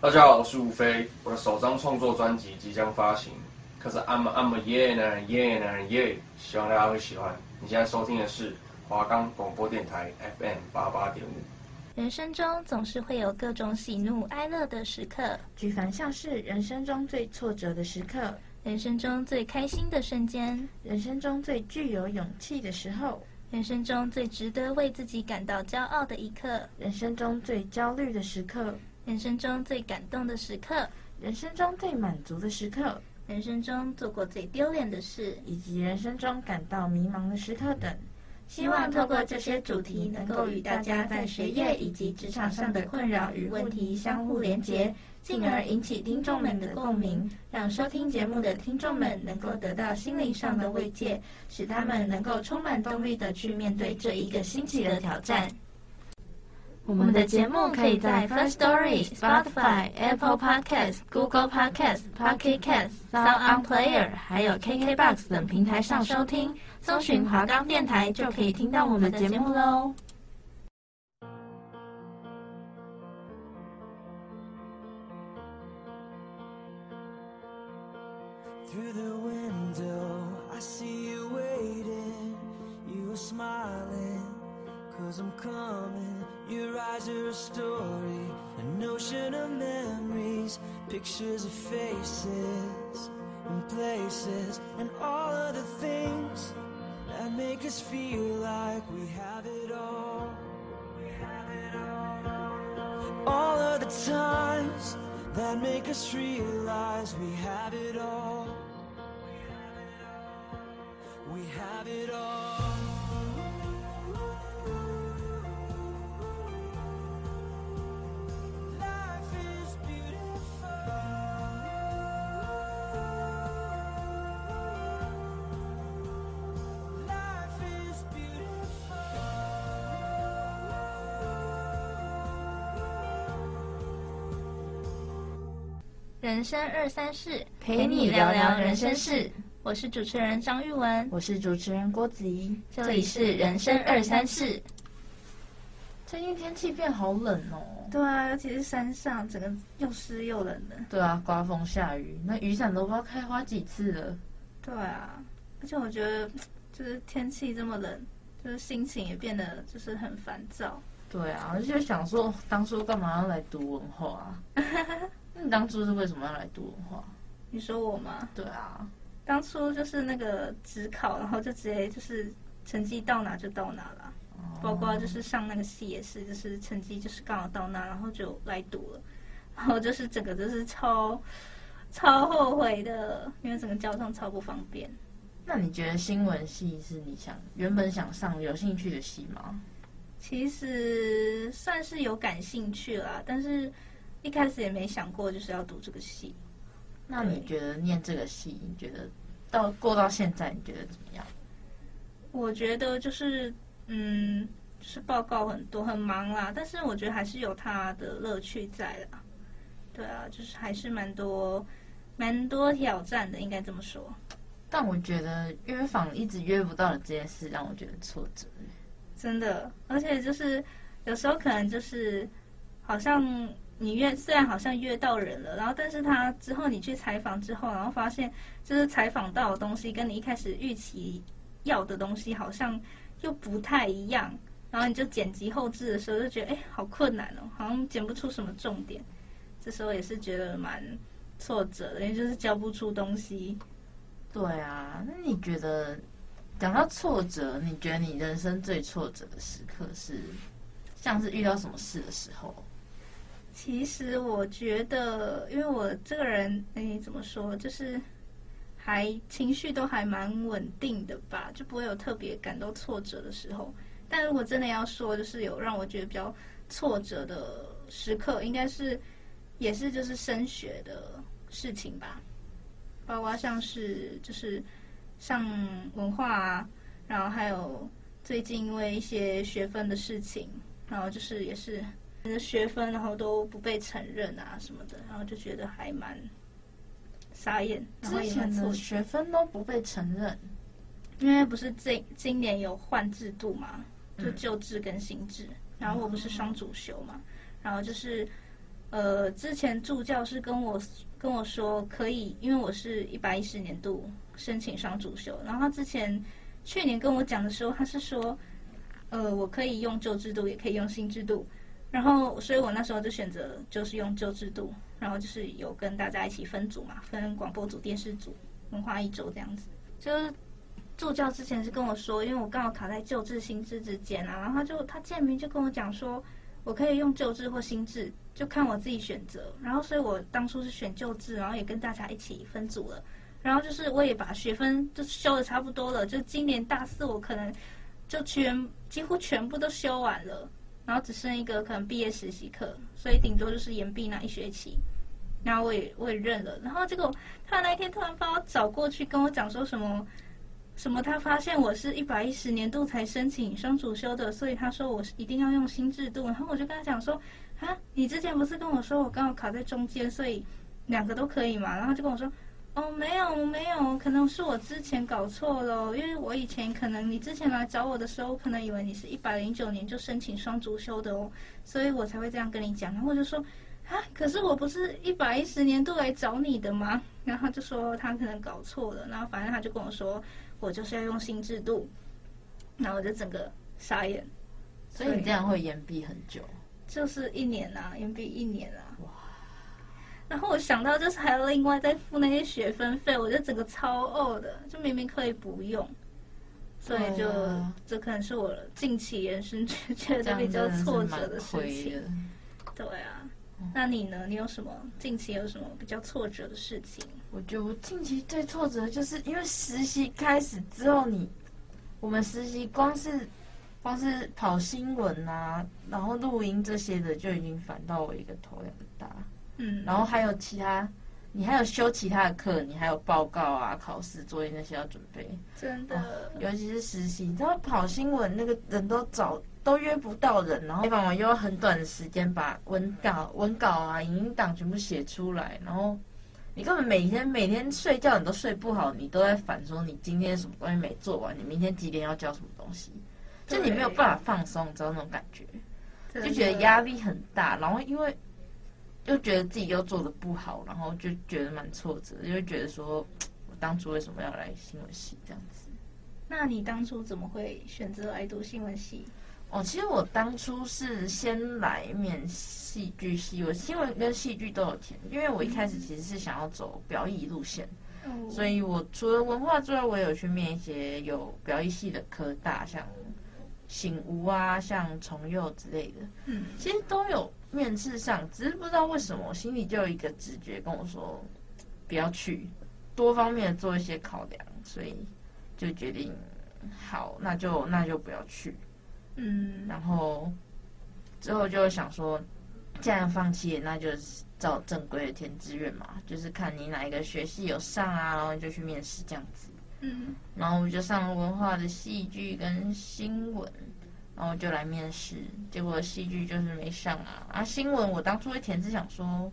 大家好，我是吴飞，我的首张创作专辑即将发行，可是 I'm I'm a yeah 男人 yeah 男人 yeah，希望大家会喜欢。你现在收听的是华冈广播电台 FM 八八点五。人生中总是会有各种喜怒哀乐的时刻，举凡像是人生中最挫折的时刻，人生中最开心的瞬间，人生中最具有勇气的时候，人生中最值得为自己感到骄傲的一刻，人生中最焦虑的时刻，人生中最感动的时刻，人生中最满足的时刻，人生中做过最丢脸的事，以及人生中感到迷茫的时刻等。希望透过这些主题，能够与大家在学业以及职场上的困扰与问题相互连结，进而引起听众们的共鸣，让收听节目的听众们能够得到心灵上的慰藉，使他们能够充满动力的去面对这一个新奇的挑战。我们的节目可以在 First Story、Spotify、Apple Podcast、Google Podcasts、Pocket Casts、Sound On Player，还有 KKBox 等平台上收听。搜寻华冈电台就可以听到我们的节目喽。Your eyes are a story, an ocean of memories, pictures of faces and places, and all of the things that make us feel like we have it all. Have it all. all of the times that make us realize we have it all. We have it all. 人生二三事，陪你聊聊人生事。我是主持人张玉文，我是主持人郭子仪，这里是人生二三事。最近天气变好冷哦。对啊，尤其是山上，整个又湿又冷的。对啊，刮风下雨，那雨伞都不知道开花几次了。对啊，而且我觉得，就是天气这么冷，就是心情也变得就是很烦躁。对啊，而且想说，当初干嘛要来读文化啊？你当初是为什么要来读文化？你说我吗？对啊，当初就是那个职考，然后就直接就是成绩到哪就到哪了，哦、包括就是上那个系也是，就是成绩就是刚好到那，然后就来读了，然后就是整个就是超超后悔的，因为整个交通超不方便。那你觉得新闻系是你想原本想上有兴趣的系吗？其实算是有感兴趣啦，但是。一开始也没想过就是要读这个系，那你觉得念这个系，你觉得到过到现在，你觉得怎么样？我觉得就是嗯，就是报告很多很忙啦，但是我觉得还是有它的乐趣在啦。对啊，就是还是蛮多蛮多挑战的，应该这么说。但我觉得约访一直约不到的这件事，让我觉得挫折。真的，而且就是有时候可能就是好像。你约虽然好像约到人了，然后但是他之后你去采访之后，然后发现就是采访到的东西跟你一开始预期要的东西好像又不太一样，然后你就剪辑后置的时候就觉得哎，好困难哦，好像剪不出什么重点，这时候也是觉得蛮挫折的，因为就是交不出东西。对啊，那你觉得讲到挫折，你觉得你人生最挫折的时刻是像是遇到什么事的时候？其实我觉得，因为我这个人，哎，怎么说，就是还情绪都还蛮稳定的吧，就不会有特别感到挫折的时候。但如果真的要说，就是有让我觉得比较挫折的时刻，应该是也是就是升学的事情吧，包括像是就是上文化啊，然后还有最近因为一些学分的事情，然后就是也是。的学分，然后都不被承认啊什么的，然后就觉得还蛮傻眼。之前的学分都不被承认，因为不是这今年有换制度嘛，就旧制跟新制。然后我不是双主修嘛，然后就是呃，之前助教是跟我跟我说可以，因为我是一百一十年度申请双主修，然后他之前去年跟我讲的时候，他是说，呃，我可以用旧制度，也可以用新制度，然后所以我那时候就选择就是用旧制度，然后就是有跟大家一起分组嘛，分广播组、电视组、文化一周这样子。就是助教之前是跟我说，因为我刚好卡在旧制、新制之间啊，然后他就他见面就跟我讲说。我可以用旧制或新制，就看我自己选择。然后，所以我当初是选旧制，然后也跟大家一起分组了。然后就是我也把学分就修的差不多了，就今年大四我可能就全几乎全部都修完了，然后只剩一个可能毕业实习课，所以顶多就是延毕那一学期。然后我也我也认了。然后结果他那一天突然把我找过去跟我讲说什么。什么？他发现我是一百一十年度才申请双主修的，所以他说我一定要用新制度。然后我就跟他讲说：“啊，你之前不是跟我说我刚好卡在中间，所以两个都可以嘛？”然后就跟我说：“哦，没有，没有，可能是我之前搞错了，因为我以前可能你之前来找我的时候，可能以为你是一百零九年就申请双足修的哦，所以我才会这样跟你讲。”然后我就说：“啊，可是我不是一百一十年度来找你的吗？”然后他就说他可能搞错了，然后反正他就跟我说。我就是要用新制度，然后我就整个傻眼。所以你这样会延毕很久？就是一年啊，延毕一年啊。哇！然后我想到就是还要另外再付那些学分费，我就整个超呕的，就明明可以不用，所以就这、啊、可能是我近期人生觉得比较挫折的事情。对啊。那你呢？你有什么近期有什么比较挫折的事情？我觉得我近期最挫折就是因为实习开始之后你，你我们实习光是光是跑新闻啊，然后录音这些的就已经烦到我一个头两个大。嗯，然后还有其他，你还有修其他的课，你还有报告啊、考试作业那些要准备。真的，哦、尤其是实习，你知道跑新闻那个人都找。都约不到人，然后采访完又要很短的时间把文稿、文稿啊、影音档全部写出来，然后你根本每天每天睡觉你都睡不好，你都在烦说你今天什么东西没做完，你明天几点要交什么东西，就你没有办法放松，你知道那种感觉，就觉得压力很大，然后因为又觉得自己又做得不好，然后就觉得蛮挫折，因为觉得说我当初为什么要来新闻系这样子？那你当初怎么会选择来读新闻系？哦，其实我当初是先来面戏剧系，我新闻跟戏剧都有填，因为我一开始其实是想要走表演路线，嗯、所以我除了文化之外，我也有去面一些有表演系的科大，像醒吾啊，像崇佑之类的，嗯，其实都有面试上，只是不知道为什么我心里就有一个直觉跟我说不要去，多方面做一些考量，所以就决定好，那就那就不要去。嗯，然后之后就想说，既然放弃，那就照正规的填志愿嘛，就是看你哪一个学系有上啊，然后就去面试这样子。嗯，然后我们就上了文化的戏剧跟新闻，然后就来面试，结果戏剧就是没上啊。啊，新闻我当初会填是想说。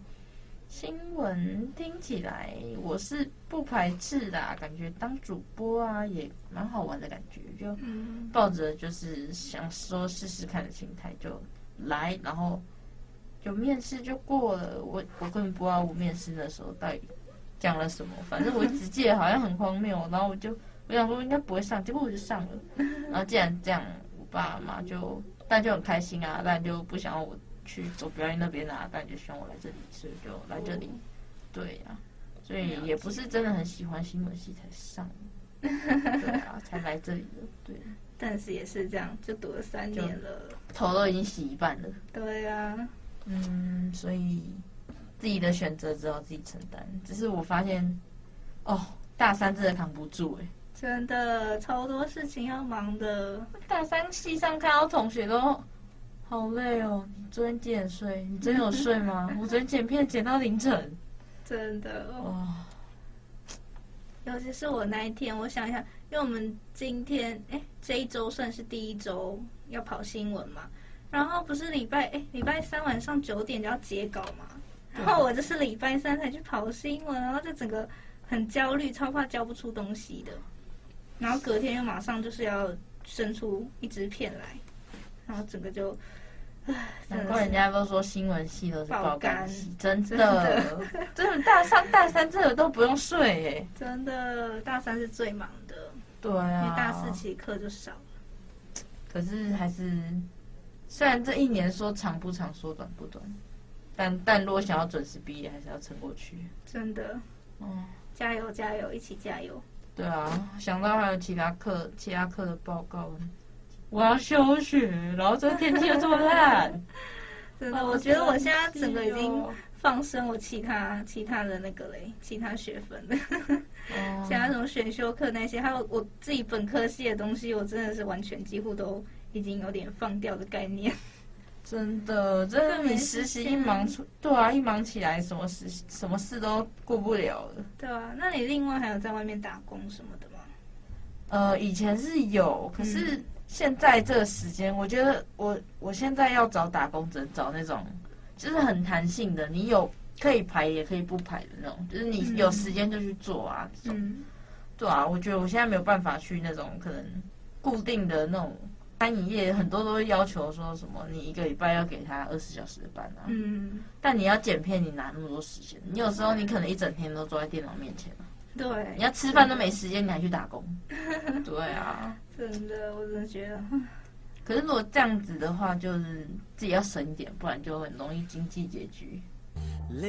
新闻听起来我是不排斥的，感觉当主播啊也蛮好玩的感觉，就抱着就是想说试试看的心态就来，然后就面试就过了。我我根本不知道我面试的时候到底讲了什么，反正我只记得好像很荒谬，然后我就我想说应该不会上，结果我就上了。然后既然这样，我爸妈就但就很开心啊，但就不想要我。去走表演那边啊，但就希望我来这里，所以就来这里。对呀、啊，所以也不是真的很喜欢新闻系才上，对啊，才来这里的。对，但是也是这样，就读了三年了，头都已经洗一半了。对呀、啊，嗯，所以自己的选择只有自己承担。只是我发现，哦，大三真的扛不住哎、欸，真的超多事情要忙的。大三系上看到同学都。好累哦！你昨天几点睡？你真有睡吗？我昨天剪片剪到凌晨，真的哦。尤其是我那一天，我想一下，因为我们今天哎，这一周算是第一周要跑新闻嘛，然后不是礼拜哎，礼拜三晚上九点就要截稿嘛，然后我就是礼拜三才去跑新闻，然后就整个很焦虑，超怕交不出东西的，然后隔天又马上就是要生出一支片来。然后整个就，难怪人家都说新闻系都是爆肝系，真的，真的，大三大三真的都不用睡哎，真的大三是最忙的，对啊，因为大四其实课就少了，可是还是虽然这一年说长不长，说短不短，但但如果想要准时毕业，还是要撑过去，真的，嗯，加油加油，一起加油，对啊，想到还有其他课，其他课的报告。我要休学，然后这个天气又这么烂，真的，我觉得我现在整个已经放生我其他其他的那个嘞，其他学分的，其他什么选修课那些，还有我自己本科系的东西，我真的是完全几乎都已经有点放掉的概念。真的，真的，你实习一忙出，对啊，一忙起来，什么事什么事都顾不了了。对啊，那你另外还有在外面打工什么的吗？呃，以前是有，可是。嗯现在这个时间，我觉得我我现在要找打工，只能找那种就是很弹性的，你有可以排也可以不排的那种，就是你有时间就去做啊。这种，嗯，对啊，我觉得我现在没有办法去那种可能固定的那种餐饮业，很多都会要求说什么你一个礼拜要给他二十小时的班啊。嗯，但你要剪片，你哪那么多时间？你有时候你可能一整天都坐在电脑面前啊。对，你要吃饭都没时间，你还去打工？对啊。真的，我真的觉得。可是如果这样子的话，就是自己要省一点，不然就很容易经济拮据。而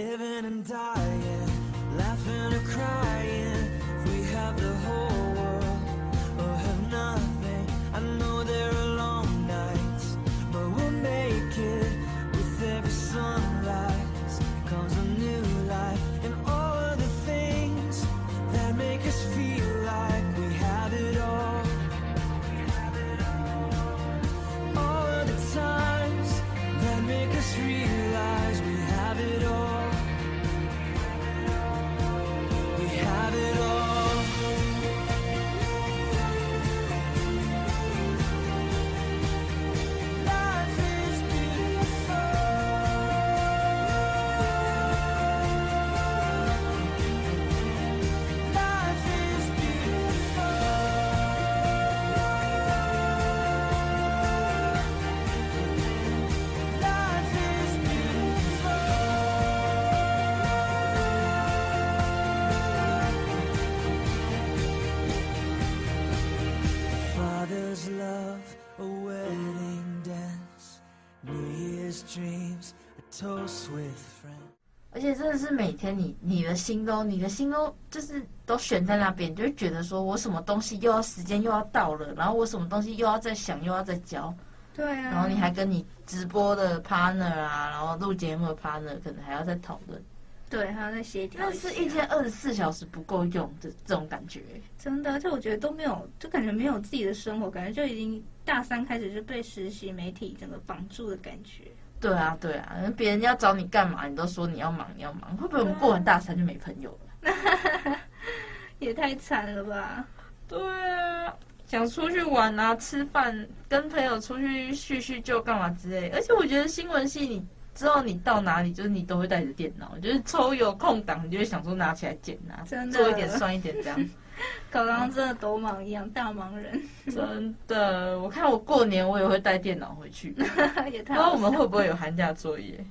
且真的是每天你你的心都你的心都就是都悬在那边，就会觉得说我什么东西又要时间又要到了，然后我什么东西又要再想又要再教，对啊，然后你还跟你直播的 partner 啊，然后录节目的 partner 可能还要再讨论，对，还要再协调，但是一天二十四小时不够用的这种感觉，真的，而且我觉得都没有，就感觉没有自己的生活，感觉就已经大三开始就被实习媒体整个绑住的感觉。对啊，对啊，别人要找你干嘛，你都说你要忙，你要忙，会不会我们过完大三就没朋友了？也太惨了吧！对啊，想出去玩啊，吃饭，跟朋友出去叙叙旧干嘛之类。而且我觉得新闻系，你知道你到哪里，就是你都会带着电脑，就是抽有空档，你就会想说拿起来剪啊，做一点算一点这样。考刚真的都忙一样，大忙人。真的，我看我过年我也会带电脑回去。也太……不知道我们会不会有寒假作业？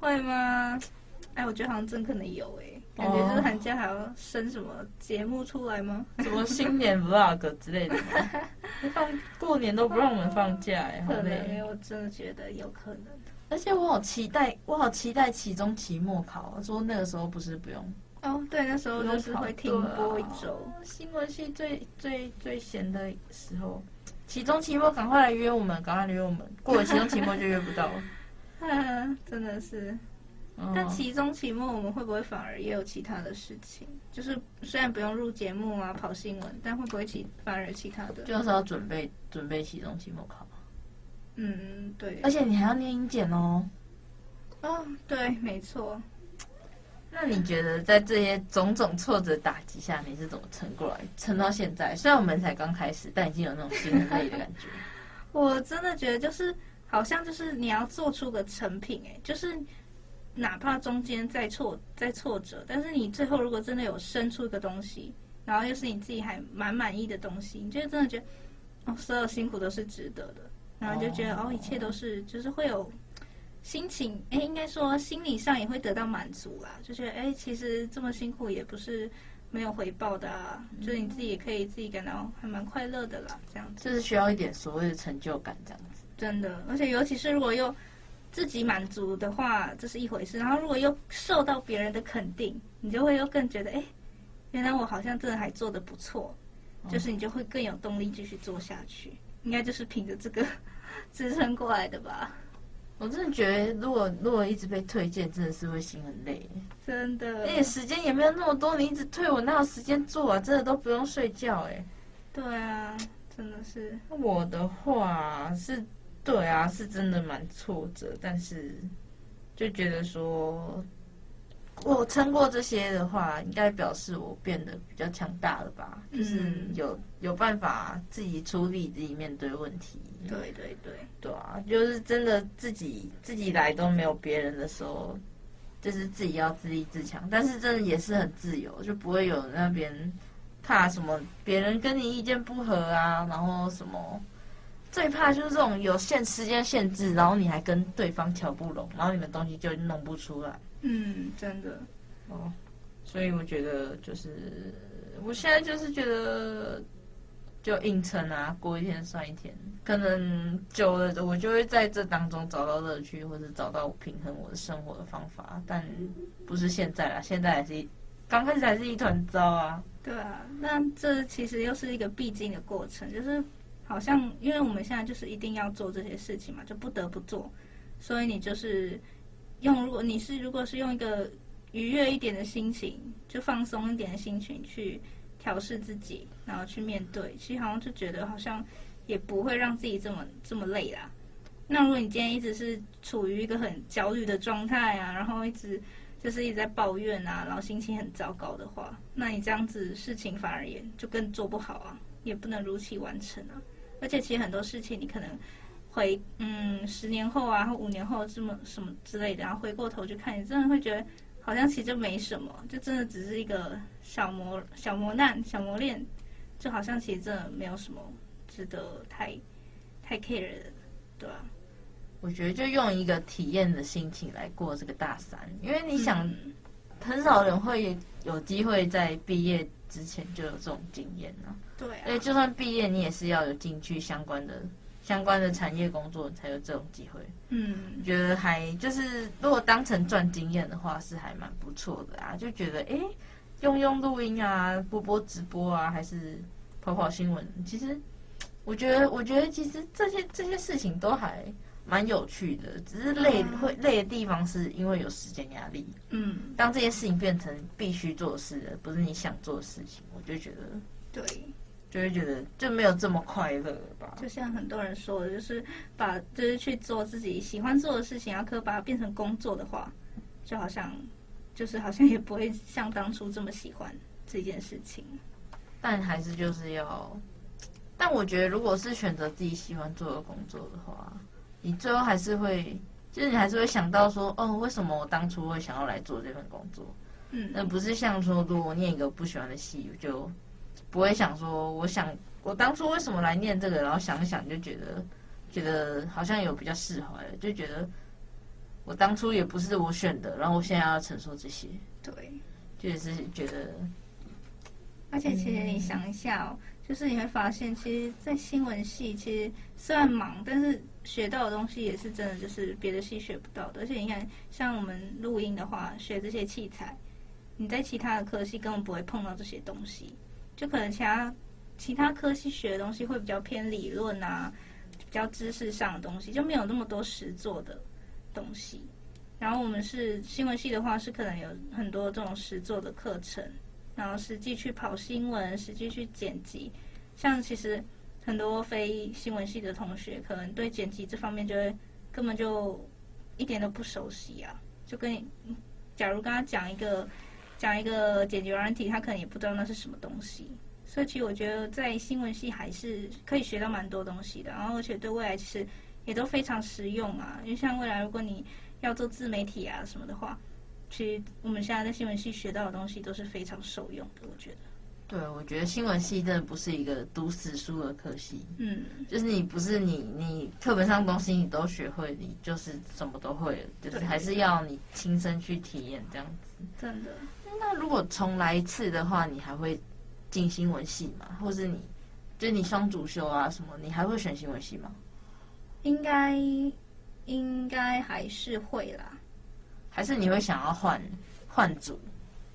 会吗？哎，我觉得好像真可能有哎，感觉就是寒假还要生什么节目出来吗？什么新年 vlog 之类的吗？放过年都不让我们放假哎，可能我真的觉得有可能。而且我好期待，我好期待期中、期末考，说那个时候不是不用。哦，对，那时候就是会停播一周。啊、新闻系最最最闲的时候，期中、期末赶快来约我们，赶快来约我们。过了期中、期末就约不到了。嗯真的是。但期中、期末我们会不会反而也有其他的事情？就是虽然不用录节目啊、跑新闻，但会不会其反而其他的？就是要准备准备期中、期末考。嗯，对。而且你还要念英检哦。哦，对，没错。那你觉得在这些种种挫折打击下，你是怎么撑过来，撑到现在？虽然我们才刚开始，但已经有那种心 累的感觉。我真的觉得，就是好像就是你要做出个成品，哎，就是哪怕中间再挫再挫折，但是你最后如果真的有生出一个东西，然后又是你自己还蛮满意的东西，你就真的觉得哦，所有辛苦都是值得的。然后就觉得哦，一切都是就是会有心情，哎，应该说心理上也会得到满足啦，就觉得哎，其实这么辛苦也不是没有回报的啊，就是你自己也可以自己感到还蛮快乐的啦，这样子。就是需要一点所谓的成就感，这样子。真的，而且尤其是如果又自己满足的话，这是一回事。然后如果又受到别人的肯定，你就会又更觉得，哎，原来我好像真的还做得不错，就是你就会更有动力继续做下去。应该就是凭着这个 支撑过来的吧。我真的觉得，如果如果一直被推荐，真的是会心很累。真的，而且时间也没有那么多，你一直推我哪有时间做啊？真的都不用睡觉哎。对啊，真的是。我的话是。对啊，是真的蛮挫折，但是就觉得说，我撑过这些的话，应该表示我变得比较强大了吧？嗯、就是有有办法自己处理自己面对问题。对对对，对啊，就是真的自己自己来都没有别人的时候，就是自己要自立自强。但是真的也是很自由，就不会有那边怕什么别人跟你意见不合啊，然后什么。最怕就是这种有限时间限制，然后你还跟对方瞧不拢，然后你们东西就弄不出来。嗯，真的。哦，所以我觉得就是，我现在就是觉得，就硬撑啊，过一天算一天。可能久了，我就会在这当中找到乐趣，或者找到平衡我的生活的方法。但不是现在啦，现在还是刚开始还是一团糟啊。对啊，那这其实又是一个必经的过程，就是。好像，因为我们现在就是一定要做这些事情嘛，就不得不做，所以你就是用，如果你是如果是用一个愉悦一点的心情，就放松一点的心情去调试自己，然后去面对，其实好像就觉得好像也不会让自己这么这么累啦。那如果你今天一直是处于一个很焦虑的状态啊，然后一直就是一直在抱怨啊，然后心情很糟糕的话，那你这样子事情反而也就更做不好啊，也不能如期完成啊。而且其实很多事情，你可能回嗯十年后啊，或五年后这么什么之类的，然后回过头去看，你真的会觉得好像其实就没什么，就真的只是一个小磨小磨难、小磨练，就好像其实真的没有什么值得太太 care 的，对吧？我觉得就用一个体验的心情来过这个大三，因为你想，嗯、很少人会有机会在毕业之前就有这种经验呢、啊。对、啊，所以就算毕业，你也是要有进去相关的、相关的产业工作，才有这种机会。嗯，觉得还就是，如果当成赚经验的话，是还蛮不错的啊。就觉得，哎，用用录音啊，播播直播啊，还是跑跑新闻，其实我觉得，我觉得其实这些这些事情都还蛮有趣的。只是累、嗯、会累的地方，是因为有时间压力。嗯，当这些事情变成必须做的事，不是你想做的事情，我就觉得对。就会觉得就没有这么快乐吧。就像很多人说的，就是把就是去做自己喜欢做的事情，然后可把它变成工作的话，就好像就是好像也不会像当初这么喜欢这件事情。但还是就是要，但我觉得如果是选择自己喜欢做的工作的话，你最后还是会，就是你还是会想到说，哦，为什么我当初会想要来做这份工作？嗯，那不是像说，如果念一个不喜欢的戏，就。不会想说，我想我当初为什么来念这个，然后想一想就觉得，觉得好像有比较释怀了，就觉得我当初也不是我选的，然后我现在要承受这些，对，就是觉得，而且其实你想一下哦，就是你会发现，其实，在新闻系其实虽然忙，但是学到的东西也是真的，就是别的系学不到的。而且你看，像我们录音的话，学这些器材，你在其他的科系根本不会碰到这些东西。就可能其他其他科系学的东西会比较偏理论啊，比较知识上的东西，就没有那么多实作的东西。然后我们是新闻系的话，是可能有很多这种实作的课程，然后实际去跑新闻，实际去剪辑。像其实很多非新闻系的同学，可能对剪辑这方面就会根本就一点都不熟悉啊。就跟你假如跟他讲一个。讲一个解决软体，他可能也不知道那是什么东西，所以其实我觉得在新闻系还是可以学到蛮多东西的，然后而且对未来其实也都非常实用啊。因为像未来如果你要做自媒体啊什么的话，其实我们现在在新闻系学到的东西都是非常受用的，我觉得。对，我觉得新闻系真的不是一个读死书的科系，嗯，就是你不是你你课本上东西你都学会，你就是什么都会了，就是还是要你亲身去体验这样子。真的。那如果重来一次的话，你还会进新闻系吗？或是你，就是你双主修啊什么，你还会选新闻系吗？应该应该还是会啦。还是你会想要换换组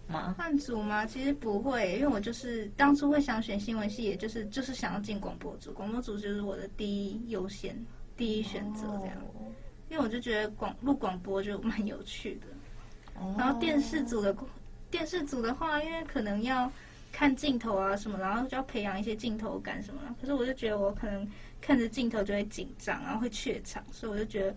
吗？换组吗？其实不会，因为我就是当初会想选新闻系，也就是就是想要进广播组，广播组就是我的第一优先、第一选择这样。因为我就觉得广录广播就蛮有趣的。然后电视组的电视组的话，因为可能要看镜头啊什么，然后就要培养一些镜头感什么的。可是我就觉得我可能看着镜头就会紧张，然后会怯场，所以我就觉得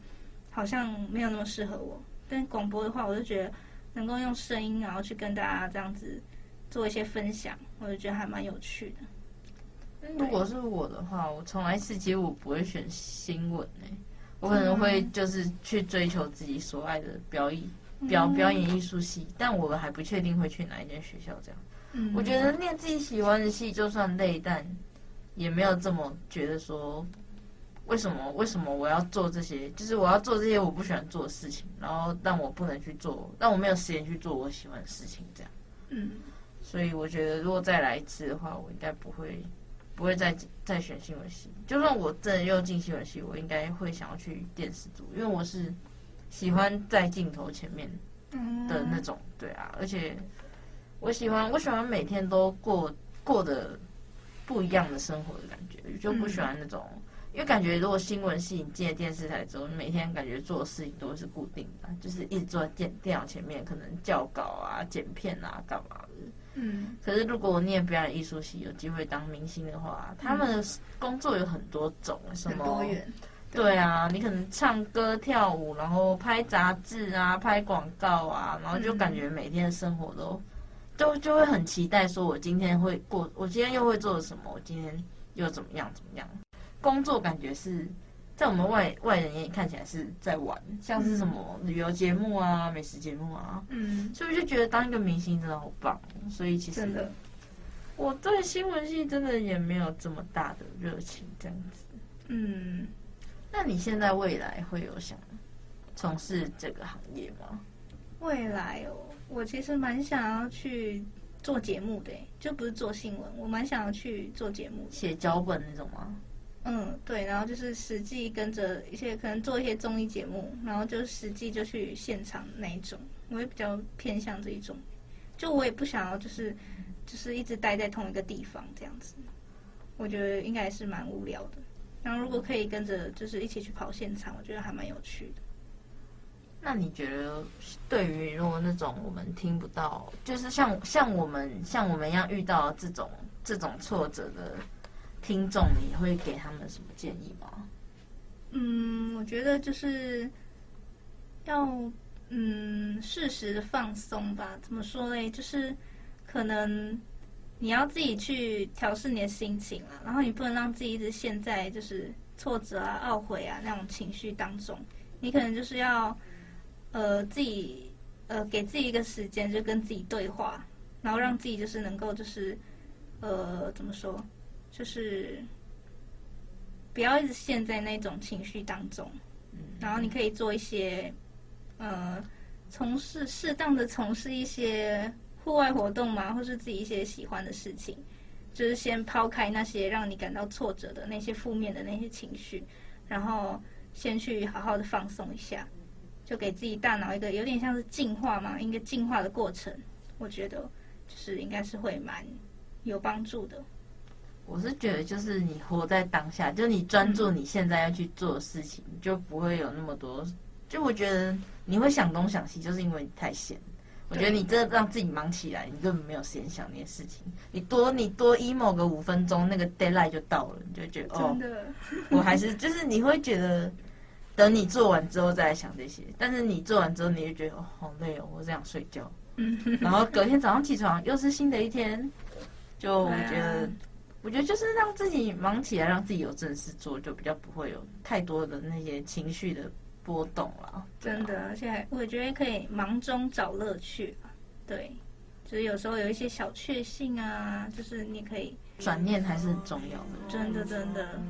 好像没有那么适合我。但广播的话，我就觉得。能够用声音，然后去跟大家这样子做一些分享，我就觉得还蛮有趣的。如果是我的话，我从来是其实我不会选新闻诶，我可能会就是去追求自己所爱的表演表表演艺术系，但我还不确定会去哪一间学校。这样，嗯，我觉得念自己喜欢的戏就算累，但也没有这么觉得说。为什么？为什么我要做这些？就是我要做这些我不喜欢做的事情，然后但我不能去做，但我没有时间去做我喜欢的事情，这样。嗯。所以我觉得，如果再来一次的话，我应该不会，不会再再选新闻系。就算我真的又进新闻系，我应该会想要去电视组，因为我是喜欢在镜头前面的那种。对啊，而且我喜欢，我喜欢每天都过过的不一样的生活的感觉，就不喜欢那种。因为感觉，如果新闻系你进了电视台之后，你每天感觉做的事情都是固定的，就是一直坐在电电脑前面，可能校稿啊、剪片啊、干嘛的。嗯。可是如果我念表演艺术系，有机会当明星的话，他们的工作有很多种，什么？多元。对啊，你可能唱歌、跳舞，然后拍杂志啊、拍广告啊，然后就感觉每天的生活都，都就会很期待，说我今天会过，我今天又会做什么？我今天又怎么样？怎么样？工作感觉是在我们外外人眼里看起来是在玩，像是什么旅游节目啊、美食节目啊，嗯，所以我就觉得当一个明星真的好棒。所以其实我对新闻系真的也没有这么大的热情，这样子。嗯，那你现在未来会有想从事这个行业吗？未来哦，我其实蛮想要去做节目的，就不是做新闻，我蛮想要去做节目，写脚本那种吗？嗯，对，然后就是实际跟着一些可能做一些综艺节目，然后就实际就去现场那一种，我也比较偏向这一种。就我也不想要就是就是一直待在同一个地方这样子，我觉得应该也是蛮无聊的。然后如果可以跟着就是一起去跑现场，我觉得还蛮有趣的。那你觉得对于如果那种我们听不到，就是像像我们像我们一样遇到这种这种挫折的？听众，你会给他们什么建议吗？嗯，我觉得就是要嗯适时的放松吧。怎么说嘞？就是可能你要自己去调试你的心情啊，然后你不能让自己一直陷在就是挫折啊、懊悔啊那种情绪当中。你可能就是要呃自己呃给自己一个时间，就跟自己对话，然后让自己就是能够就是呃怎么说？就是不要一直陷在那种情绪当中，然后你可以做一些呃，从事适当的从事一些户外活动嘛，或是自己一些喜欢的事情，就是先抛开那些让你感到挫折的那些负面的那些情绪，然后先去好好的放松一下，就给自己大脑一个有点像是进化嘛，一个进化的过程，我觉得就是应该是会蛮有帮助的。我是觉得，就是你活在当下，就你专注你现在要去做的事情，就不会有那么多。就我觉得你会想东想西，就是因为你太闲。我觉得你真的让自己忙起来，你根本没有时间想那些事情。你多你多 emo 个五分钟，那个 deadline 就到了，你就觉得哦，我还是就是你会觉得，等你做完之后再来想这些。但是你做完之后，你就觉得哦，好累哦，我只想睡觉。然后隔天早上起床又是新的一天，就我觉得。我觉得就是让自己忙起来，让自己有正事做，就比较不会有太多的那些情绪的波动了。真的，而且我觉得可以忙中找乐趣。对，就是有时候有一些小确幸啊，就是你可以转念还是很重要的，真的真的。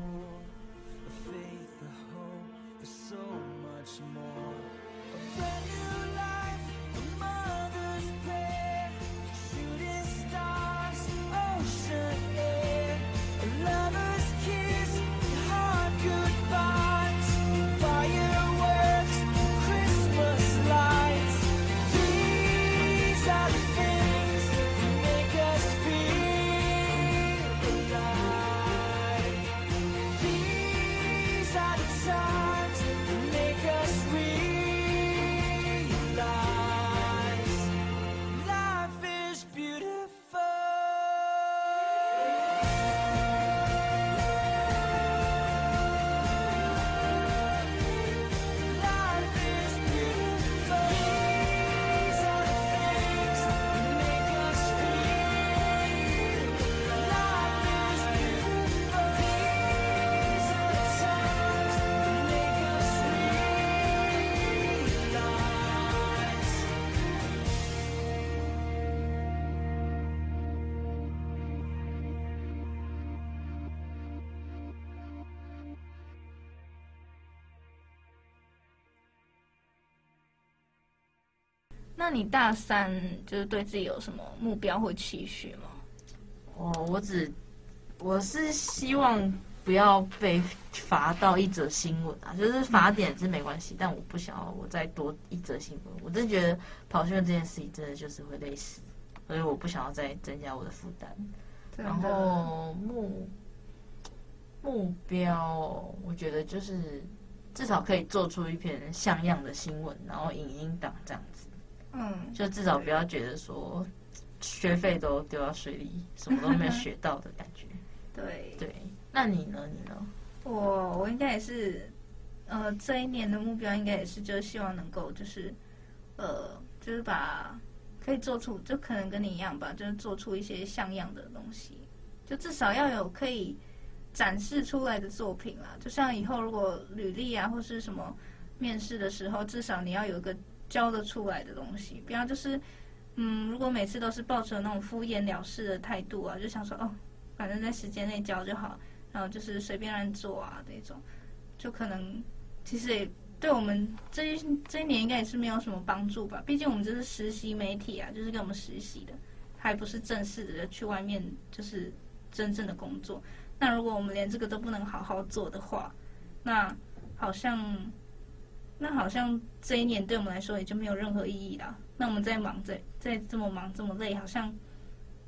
那你大三就是对自己有什么目标或期许吗？哦，我只我是希望不要被罚到一则新闻啊，就是罚点是没关系，嗯、但我不想要我再多一则新闻。我真的觉得跑训这件事情真的就是会累死，所以我不想要再增加我的负担。然后目目标，我觉得就是至少可以做出一篇像样的新闻，然后影音档这样子。嗯，就至少不要觉得说学费都丢到水里，什么都没有学到的感觉。对对，那你呢？你呢？我我应该也是，呃，这一年的目标应该也是，就是希望能够就是，呃，就是把可以做出，就可能跟你一样吧，就是做出一些像样的东西，就至少要有可以展示出来的作品啦。就像以后如果履历啊或是什么面试的时候，至少你要有一个。教得出来的东西，不要就是，嗯，如果每次都是抱着那种敷衍了事的态度啊，就想说哦，反正在时间内交就好，然后就是随便乱做啊这种，就可能其实也对我们这一这一年应该也是没有什么帮助吧。毕竟我们这是实习媒体啊，就是给我们实习的，还不是正式的去外面就是真正的工作。那如果我们连这个都不能好好做的话，那好像。那好像这一年对我们来说也就没有任何意义了。那我们再忙，再再这么忙这么累，好像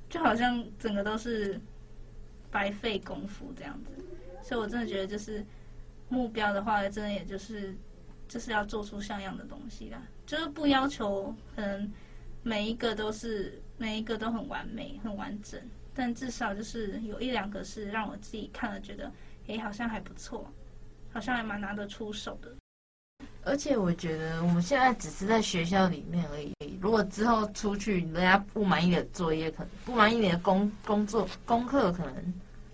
就好像整个都是白费功夫这样子。所以我真的觉得，就是目标的话，真的也就是就是要做出像样的东西啦。就是不要求可能每一个都是每一个都很完美、很完整，但至少就是有一两个是让我自己看了觉得，哎，好像还不错，好像还蛮拿得出手的。而且我觉得我们现在只是在学校里面而已。如果之后出去，人家不满意你的作业，可能不满意你的工工作功课，可能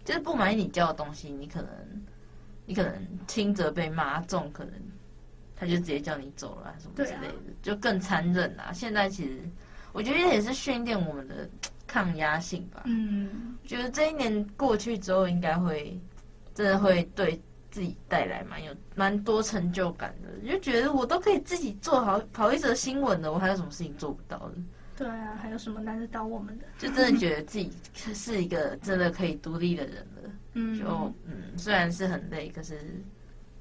就是不满意你教的东西，你可能你可能轻则被骂，重可能他就直接叫你走了什么之类的，就更残忍啦。现在其实我觉得也是训练我们的 抗压性吧。嗯，觉得这一年过去之后，应该会真的会对。自己带来蛮有蛮多成就感的，就觉得我都可以自己做好跑一则新闻了，我还有什么事情做不到的？对啊，还有什么难得到我们的？就真的觉得自己是一个真的可以独立的人了。嗯，就嗯，虽然是很累，可是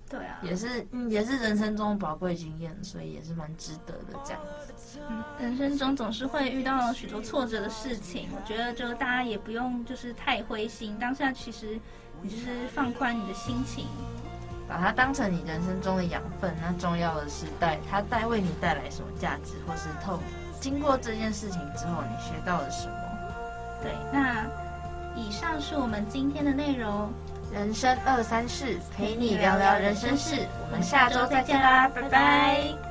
对啊，也是嗯也是人生中宝贵经验，所以也是蛮值得的这样子。嗯，人生中总是会遇到许多挫折的事情，我觉得就大家也不用就是太灰心，当下其实。你就是放宽你的心情，把它当成你人生中的养分。那重要的是带它带为你带来什么价值，或是透经过这件事情之后你学到了什么？对，那以上是我们今天的内容。人生二三事，陪你聊聊人生事。我们下周再见啦，拜拜。